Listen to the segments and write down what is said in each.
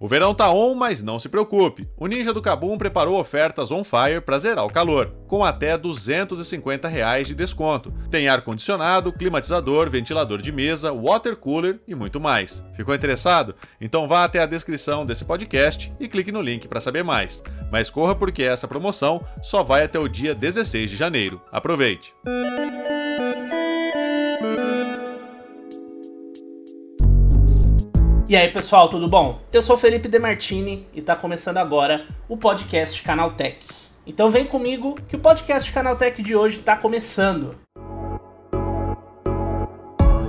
O verão tá on, mas não se preocupe. O Ninja do Kabum preparou ofertas on fire para zerar o calor, com até 250 reais de desconto. Tem ar-condicionado, climatizador, ventilador de mesa, water cooler e muito mais. Ficou interessado? Então vá até a descrição desse podcast e clique no link para saber mais. Mas corra porque essa promoção só vai até o dia 16 de janeiro. Aproveite! E aí, pessoal, tudo bom? Eu sou Felipe Demartini e está começando agora o podcast Canaltech. Então vem comigo que o podcast Canaltech de hoje está começando.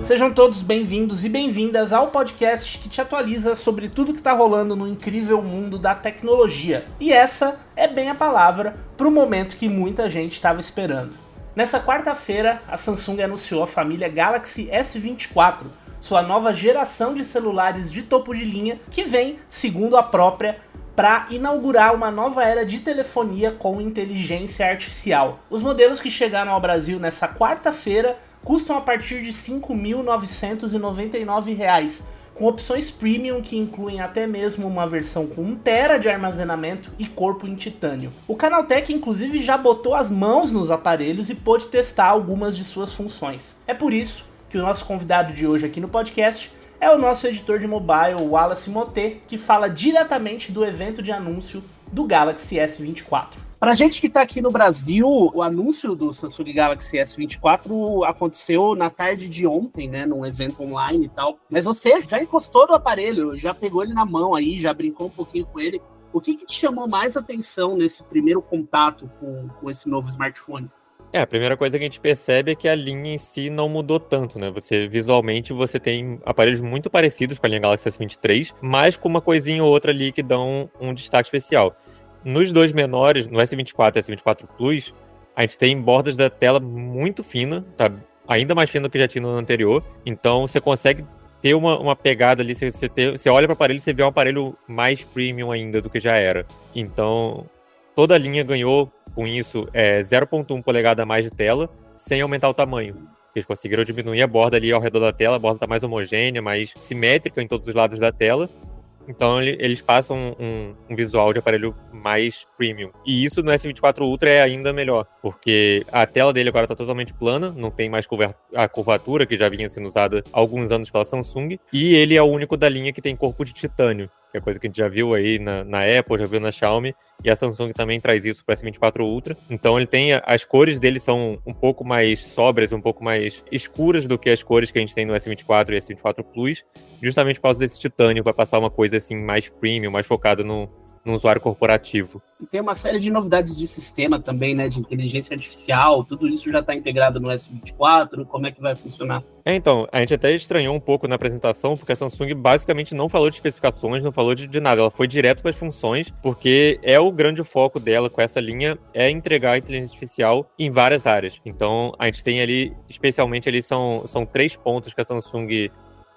Sejam todos bem-vindos e bem-vindas ao podcast que te atualiza sobre tudo que está rolando no incrível mundo da tecnologia. E essa é bem a palavra para o momento que muita gente estava esperando. Nessa quarta-feira, a Samsung anunciou a família Galaxy S24, sua nova geração de celulares de topo de linha, que vem, segundo a própria, para inaugurar uma nova era de telefonia com inteligência artificial. Os modelos que chegaram ao Brasil nessa quarta-feira custam a partir de R$ 5.999, com opções premium que incluem até mesmo uma versão com 1 tera de armazenamento e corpo em titânio. O Canaltech inclusive já botou as mãos nos aparelhos e pôde testar algumas de suas funções. É por isso que o nosso convidado de hoje aqui no podcast é o nosso editor de mobile, Wallace Moté, que fala diretamente do evento de anúncio do Galaxy S24. Para gente que está aqui no Brasil, o anúncio do Samsung Galaxy S24 aconteceu na tarde de ontem, né, num evento online e tal. Mas você já encostou no aparelho, já pegou ele na mão aí, já brincou um pouquinho com ele. O que, que te chamou mais atenção nesse primeiro contato com, com esse novo smartphone? É, a primeira coisa que a gente percebe é que a linha em si não mudou tanto, né? Você visualmente você tem aparelhos muito parecidos com a linha Galaxy S23, mas com uma coisinha ou outra ali que dão um destaque especial. Nos dois menores, no S24 e S24 Plus, a gente tem bordas da tela muito fina, tá? Ainda mais fina do que já tinha no anterior. Então você consegue ter uma, uma pegada ali, você, ter, você olha para o aparelho e você vê um aparelho mais premium ainda do que já era. Então, toda a linha ganhou com isso é 0.1 polegada a mais de tela, sem aumentar o tamanho. Eles conseguiram diminuir a borda ali ao redor da tela, a borda está mais homogênea, mais simétrica em todos os lados da tela. Então eles passam um, um, visual de aparelho mais premium. E isso no S24 Ultra é ainda melhor, porque a tela dele agora está totalmente plana, não tem mais a curvatura que já vinha sendo usada há alguns anos pela Samsung, e ele é o único da linha que tem corpo de titânio que é coisa que a gente já viu aí na, na Apple, já viu na Xiaomi, e a Samsung também traz isso para o S24 Ultra. Então ele tem as cores dele são um pouco mais sóbrias, um pouco mais escuras do que as cores que a gente tem no S24 e S24 Plus, justamente por causa desse titânio para passar uma coisa assim mais premium, mais focada no, no usuário corporativo. E tem uma série de novidades de sistema também, né? De inteligência artificial, tudo isso já está integrado no S24, como é que vai funcionar? É, então, a gente até estranhou um pouco na apresentação, porque a Samsung basicamente não falou de especificações, não falou de, de nada, ela foi direto para as funções, porque é o grande foco dela com essa linha, é entregar a inteligência artificial em várias áreas. Então, a gente tem ali, especialmente ali, são, são três pontos que a Samsung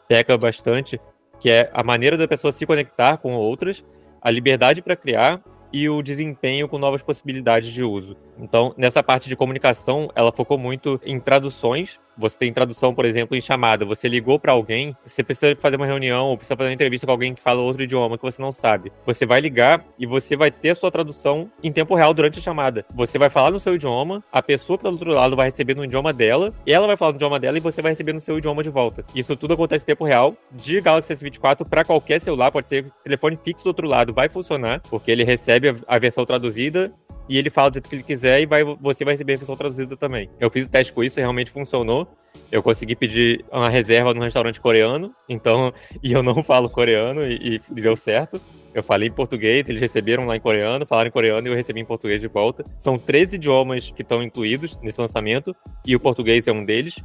peca bastante, que é a maneira da pessoa se conectar com outras, a liberdade para criar e o desempenho com novas possibilidades de uso. Então, nessa parte de comunicação, ela focou muito em traduções. Você tem tradução, por exemplo, em chamada. Você ligou para alguém, você precisa fazer uma reunião ou precisa fazer uma entrevista com alguém que fala outro idioma que você não sabe. Você vai ligar e você vai ter a sua tradução em tempo real durante a chamada. Você vai falar no seu idioma, a pessoa que tá do outro lado vai receber no idioma dela, ela vai falar no idioma dela e você vai receber no seu idioma de volta. Isso tudo acontece em tempo real de Galaxy S24 para qualquer celular, pode ser telefone fixo do outro lado, vai funcionar, porque ele recebe a versão traduzida e ele fala do jeito que ele quiser e vai, você vai receber a versão traduzida também. Eu fiz o teste com isso e realmente funcionou. Eu consegui pedir uma reserva num restaurante coreano, então, e eu não falo coreano e, e deu certo. Eu falei em português, eles receberam lá em coreano, falaram em coreano e eu recebi em português de volta. São 13 idiomas que estão incluídos nesse lançamento e o português é um deles.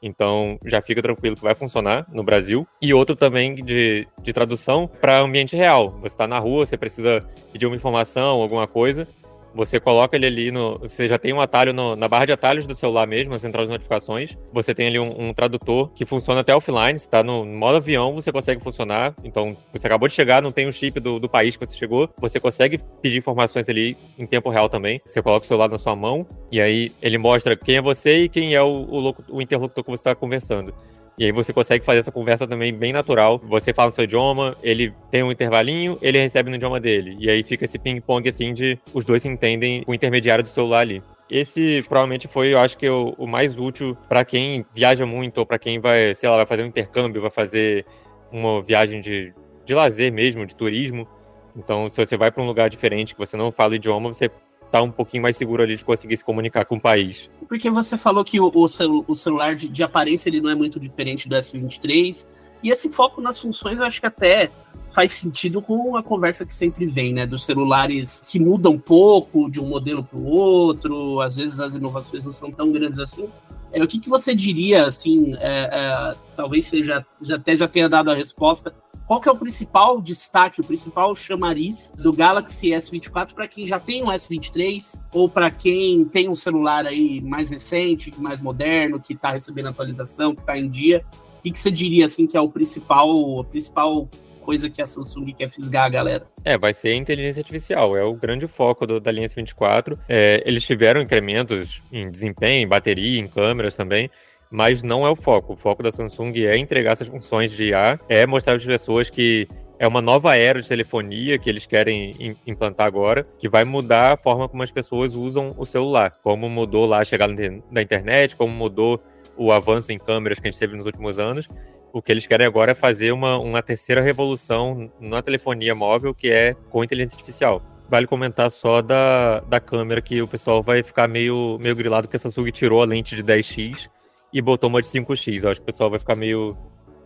Então já fica tranquilo que vai funcionar no Brasil. E outro também de, de tradução para ambiente real. Você está na rua, você precisa pedir uma informação, alguma coisa. Você coloca ele ali no. Você já tem um atalho no, na barra de atalhos do celular mesmo, na central de notificações. Você tem ali um, um tradutor que funciona até offline. Se tá no modo avião, você consegue funcionar. Então, você acabou de chegar, não tem o chip do, do país que você chegou. Você consegue pedir informações ali em tempo real também. Você coloca o celular na sua mão e aí ele mostra quem é você e quem é o, o, o interlocutor que você está conversando. E aí você consegue fazer essa conversa também bem natural. Você fala no seu idioma, ele tem um intervalinho, ele recebe no idioma dele. E aí fica esse ping-pong assim de os dois se entendem o intermediário do celular ali. Esse provavelmente foi, eu acho que o, o mais útil para quem viaja muito ou para quem vai, sei lá, vai fazer um intercâmbio, vai fazer uma viagem de, de lazer mesmo, de turismo. Então, se você vai para um lugar diferente, que você não fala o idioma, você tá um pouquinho mais seguro ali de conseguir se comunicar com o país. Porque você falou que o, o, celu o celular de, de, aparência ele não é muito diferente do S23. E esse foco nas funções eu acho que até faz sentido com a conversa que sempre vem, né? Dos celulares que mudam um pouco de um modelo para o outro, às vezes as inovações não são tão grandes assim. É, o que, que você diria, assim, é, é, talvez seja, já até já tenha dado a resposta, qual que é o principal destaque, o principal chamariz do Galaxy S24 para quem já tem um S23 ou para quem tem um celular aí mais recente, mais moderno, que está recebendo atualização, que está em dia? O que, que você diria assim que é o principal, a principal coisa que a Samsung quer fisgar a galera? É, vai ser a inteligência artificial, é o grande foco do, da linha S24. É, eles tiveram incrementos em desempenho, em bateria, em câmeras também, mas não é o foco. O foco da Samsung é entregar essas funções de IA, é mostrar às pessoas que é uma nova era de telefonia que eles querem implantar agora, que vai mudar a forma como as pessoas usam o celular. Como mudou lá a chegada da internet, como mudou o avanço em câmeras que a gente teve nos últimos anos. O que eles querem agora é fazer uma, uma terceira revolução na telefonia móvel, que é com inteligência artificial. Vale comentar só da, da câmera que o pessoal vai ficar meio, meio grilado que a Samsung tirou a lente de 10x e botou uma de 5x. Eu acho que o pessoal vai ficar meio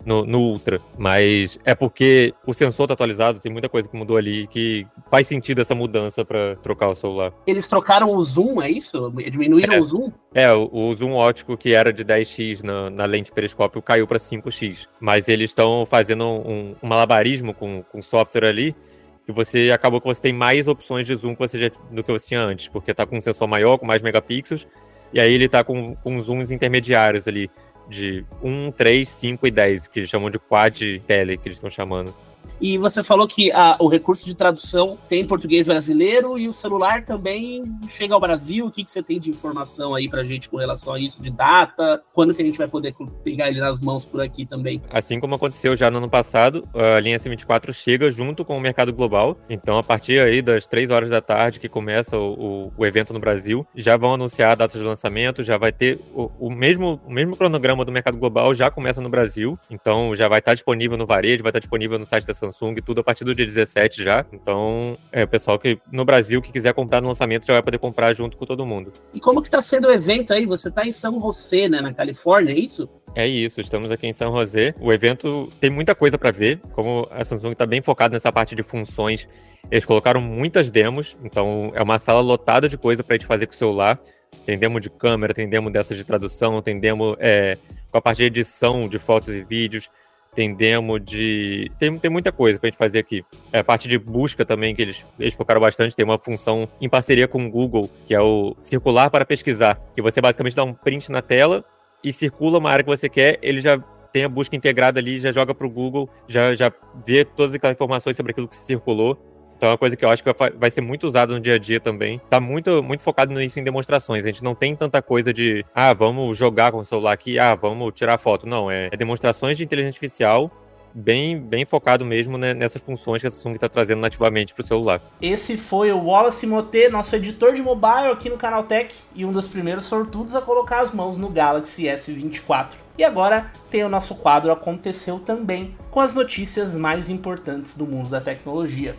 no, no, Ultra. Mas é porque o sensor tá atualizado, tem muita coisa que mudou ali que faz sentido essa mudança para trocar o celular. Eles trocaram o zoom, é isso? Diminuíram é, o zoom? É, o, o, zoom ótico que era de 10x na, na lente periscópio caiu para 5x. Mas eles estão fazendo um, um malabarismo com, com software ali que você acabou que você tem mais opções de zoom que você já, do que você tinha antes, porque tá com um sensor maior, com mais megapixels, e aí ele tá com, com zooms intermediários ali, de 1, 3, 5 e 10, que eles chamam de quad tele, que eles estão chamando. E você falou que a, o recurso de tradução tem português brasileiro e o celular também chega ao Brasil. O que, que você tem de informação aí pra gente com relação a isso, de data? Quando que a gente vai poder pegar ele nas mãos por aqui também? Assim como aconteceu já no ano passado, a linha S24 chega junto com o mercado global. Então, a partir aí das 3 horas da tarde que começa o, o, o evento no Brasil, já vão anunciar a data de lançamento, já vai ter o, o, mesmo, o mesmo cronograma do mercado global já começa no Brasil. Então, já vai estar disponível no varejo, vai estar disponível no site da Samsung Samsung, tudo a partir do dia 17 já. Então, é, o pessoal que no Brasil que quiser comprar no lançamento já vai poder comprar junto com todo mundo. E como que tá sendo o evento aí? Você tá em São José, né, na Califórnia, é isso? É isso, estamos aqui em São José. O evento tem muita coisa para ver, como a Samsung está bem focada nessa parte de funções. Eles colocaram muitas demos, então é uma sala lotada de coisa para a gente fazer com o celular. Tem demo de câmera, tem demo dessas de tradução, tem demo é, com a parte de edição de fotos e vídeos, tem demo de. Tem, tem muita coisa pra gente fazer aqui. É a parte de busca também, que eles, eles focaram bastante. Tem uma função em parceria com o Google, que é o circular para pesquisar. Que você basicamente dá um print na tela e circula uma área que você quer, ele já tem a busca integrada ali, já joga para o Google, já, já vê todas aquelas informações sobre aquilo que circulou então é uma coisa que eu acho que vai ser muito usada no dia a dia também. Tá muito, muito focado nisso em demonstrações. A gente não tem tanta coisa de, ah, vamos jogar com o celular aqui, ah, vamos tirar foto. Não, é, é demonstrações de inteligência artificial bem, bem focado mesmo né, nessas funções que a Samsung está trazendo nativamente para o celular. Esse foi o Wallace Moté, nosso editor de mobile aqui no Canal Tech e um dos primeiros sortudos a colocar as mãos no Galaxy S24. E agora tem o nosso quadro Aconteceu também, com as notícias mais importantes do mundo da tecnologia.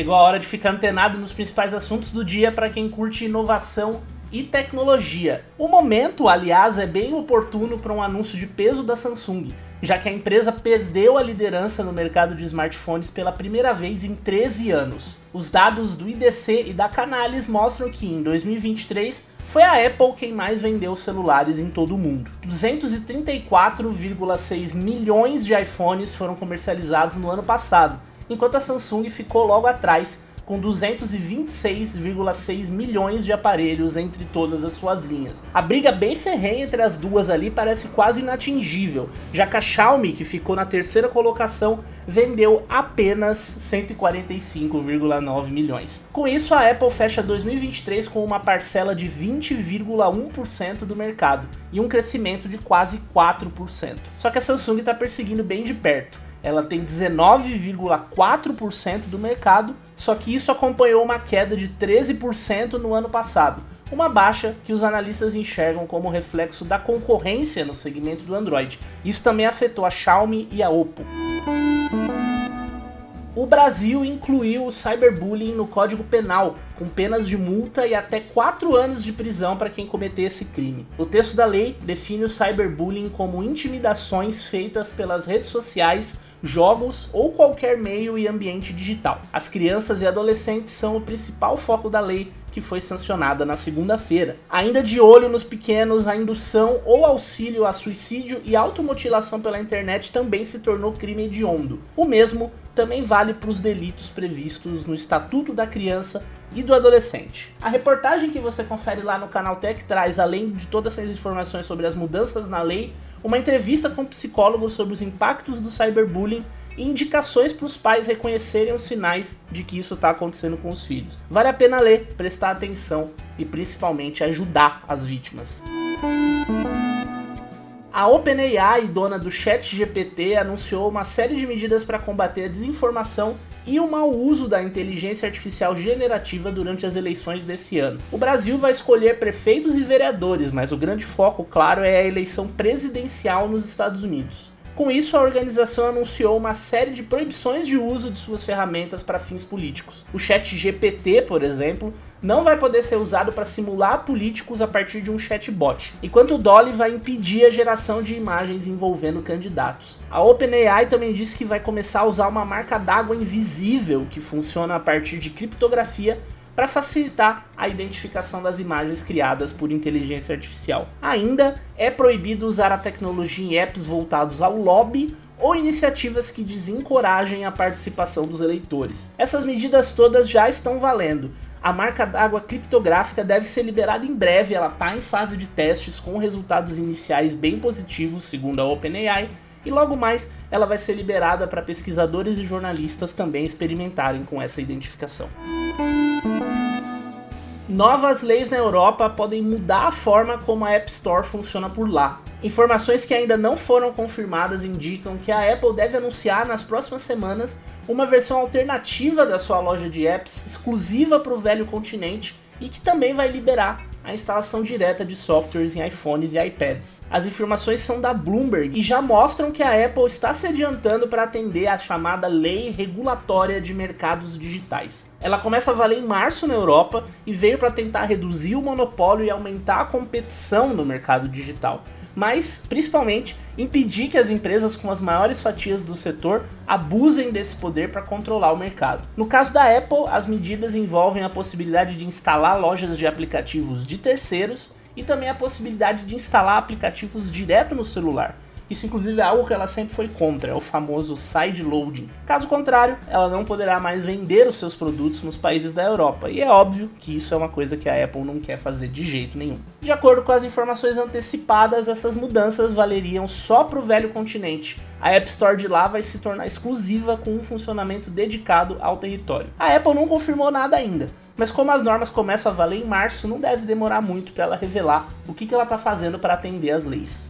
Chegou a hora de ficar antenado nos principais assuntos do dia para quem curte inovação e tecnologia. O momento, aliás, é bem oportuno para um anúncio de peso da Samsung, já que a empresa perdeu a liderança no mercado de smartphones pela primeira vez em 13 anos. Os dados do IDC e da Canalys mostram que em 2023 foi a Apple quem mais vendeu celulares em todo o mundo. 234,6 milhões de iPhones foram comercializados no ano passado, enquanto a Samsung ficou logo atrás com 226,6 milhões de aparelhos entre todas as suas linhas. A briga bem ferrenha entre as duas ali parece quase inatingível, já que a Xiaomi, que ficou na terceira colocação, vendeu apenas 145,9 milhões. Com isso, a Apple fecha 2023 com uma parcela de 20,1% do mercado e um crescimento de quase 4%. Só que a Samsung está perseguindo bem de perto ela tem 19,4% do mercado, só que isso acompanhou uma queda de 13% no ano passado, uma baixa que os analistas enxergam como reflexo da concorrência no segmento do Android. Isso também afetou a Xiaomi e a Oppo. O Brasil incluiu o cyberbullying no Código Penal, com penas de multa e até 4 anos de prisão para quem cometer esse crime. O texto da lei define o cyberbullying como intimidações feitas pelas redes sociais, jogos ou qualquer meio e ambiente digital. As crianças e adolescentes são o principal foco da lei que foi sancionada na segunda-feira. Ainda de olho nos pequenos, a indução ou auxílio a suicídio e automutilação pela internet também se tornou crime hediondo. O mesmo também vale para os delitos previstos no Estatuto da Criança e do Adolescente. A reportagem que você confere lá no Canal Tech traz, além de todas essas informações sobre as mudanças na lei, uma entrevista com psicólogos sobre os impactos do cyberbullying e indicações para os pais reconhecerem os sinais de que isso está acontecendo com os filhos. Vale a pena ler, prestar atenção e principalmente ajudar as vítimas. A OpenAI, dona do ChatGPT, anunciou uma série de medidas para combater a desinformação e o mau uso da inteligência artificial generativa durante as eleições desse ano. O Brasil vai escolher prefeitos e vereadores, mas o grande foco, claro, é a eleição presidencial nos Estados Unidos. Com isso, a organização anunciou uma série de proibições de uso de suas ferramentas para fins políticos. O chat GPT, por exemplo, não vai poder ser usado para simular políticos a partir de um chatbot, enquanto o Dolly vai impedir a geração de imagens envolvendo candidatos. A OpenAI também disse que vai começar a usar uma marca d'água invisível que funciona a partir de criptografia para facilitar a identificação das imagens criadas por inteligência artificial. Ainda é proibido usar a tecnologia em apps voltados ao lobby ou iniciativas que desencorajem a participação dos eleitores. Essas medidas todas já estão valendo. A marca d'água criptográfica deve ser liberada em breve, ela está em fase de testes com resultados iniciais bem positivos, segundo a OpenAI, e logo mais ela vai ser liberada para pesquisadores e jornalistas também experimentarem com essa identificação. Novas leis na Europa podem mudar a forma como a App Store funciona por lá. Informações que ainda não foram confirmadas indicam que a Apple deve anunciar nas próximas semanas uma versão alternativa da sua loja de apps exclusiva para o velho continente e que também vai liberar a instalação direta de softwares em iPhones e iPads. As informações são da Bloomberg e já mostram que a Apple está se adiantando para atender a chamada Lei Regulatória de Mercados Digitais. Ela começa a valer em março na Europa e veio para tentar reduzir o monopólio e aumentar a competição no mercado digital mas principalmente impedir que as empresas com as maiores fatias do setor abusem desse poder para controlar o mercado. No caso da Apple, as medidas envolvem a possibilidade de instalar lojas de aplicativos de terceiros e também a possibilidade de instalar aplicativos direto no celular. Isso, inclusive, é algo que ela sempre foi contra, é o famoso side loading. Caso contrário, ela não poderá mais vender os seus produtos nos países da Europa, e é óbvio que isso é uma coisa que a Apple não quer fazer de jeito nenhum. De acordo com as informações antecipadas, essas mudanças valeriam só para o velho continente. A App Store de lá vai se tornar exclusiva com um funcionamento dedicado ao território. A Apple não confirmou nada ainda, mas como as normas começam a valer em março, não deve demorar muito para ela revelar o que, que ela está fazendo para atender as leis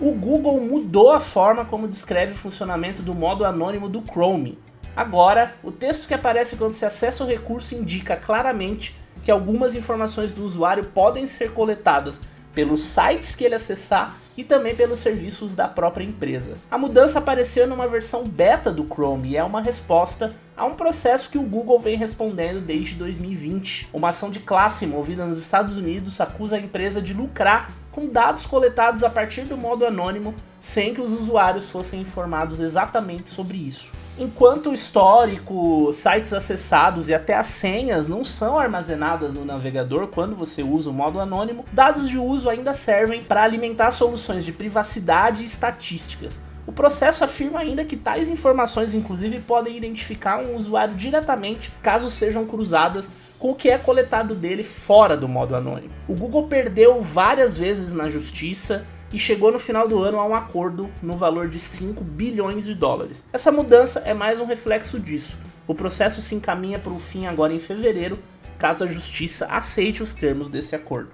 o Google mudou a forma como descreve o funcionamento do modo anônimo do Chrome. Agora, o texto que aparece quando se acessa o recurso indica claramente que algumas informações do usuário podem ser coletadas pelos sites que ele acessar e também pelos serviços da própria empresa. A mudança apareceu numa versão beta do Chrome e é uma resposta a um processo que o Google vem respondendo desde 2020. Uma ação de classe movida nos Estados Unidos acusa a empresa de lucrar com dados coletados a partir do modo anônimo, sem que os usuários fossem informados exatamente sobre isso. Enquanto o histórico, sites acessados e até as senhas não são armazenadas no navegador quando você usa o modo anônimo, dados de uso ainda servem para alimentar soluções de privacidade e estatísticas. O processo afirma ainda que tais informações, inclusive, podem identificar um usuário diretamente caso sejam cruzadas com o que é coletado dele fora do modo anônimo. O Google perdeu várias vezes na justiça e chegou no final do ano a um acordo no valor de 5 bilhões de dólares. Essa mudança é mais um reflexo disso. O processo se encaminha para o fim agora em fevereiro, caso a justiça aceite os termos desse acordo.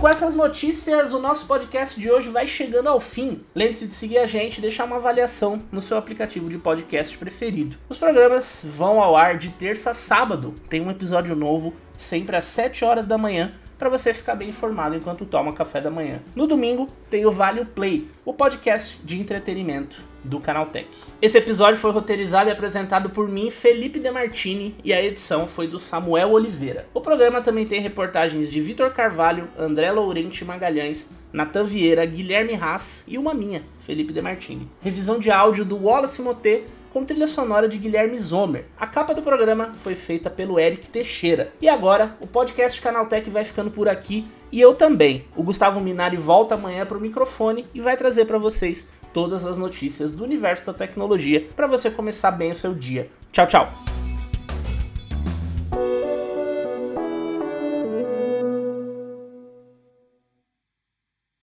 Com essas notícias, o nosso podcast de hoje vai chegando ao fim. Lembre-se de seguir a gente e deixar uma avaliação no seu aplicativo de podcast preferido. Os programas vão ao ar de terça a sábado. Tem um episódio novo sempre às 7 horas da manhã para você ficar bem informado enquanto toma café da manhã. No domingo tem o Vale Play, o podcast de entretenimento do Canaltech. Esse episódio foi roteirizado e apresentado por mim, Felipe Demartini, e a edição foi do Samuel Oliveira. O programa também tem reportagens de Vitor Carvalho, André Laurenti Magalhães, Natan Vieira, Guilherme Haas e uma minha, Felipe Demartini. Revisão de áudio do Wallace Motê com trilha sonora de Guilherme Zomer. A capa do programa foi feita pelo Eric Teixeira. E agora, o podcast Canaltech vai ficando por aqui e eu também. O Gustavo Minari volta amanhã para o microfone e vai trazer para vocês todas as notícias do universo da tecnologia para você começar bem o seu dia. Tchau, tchau!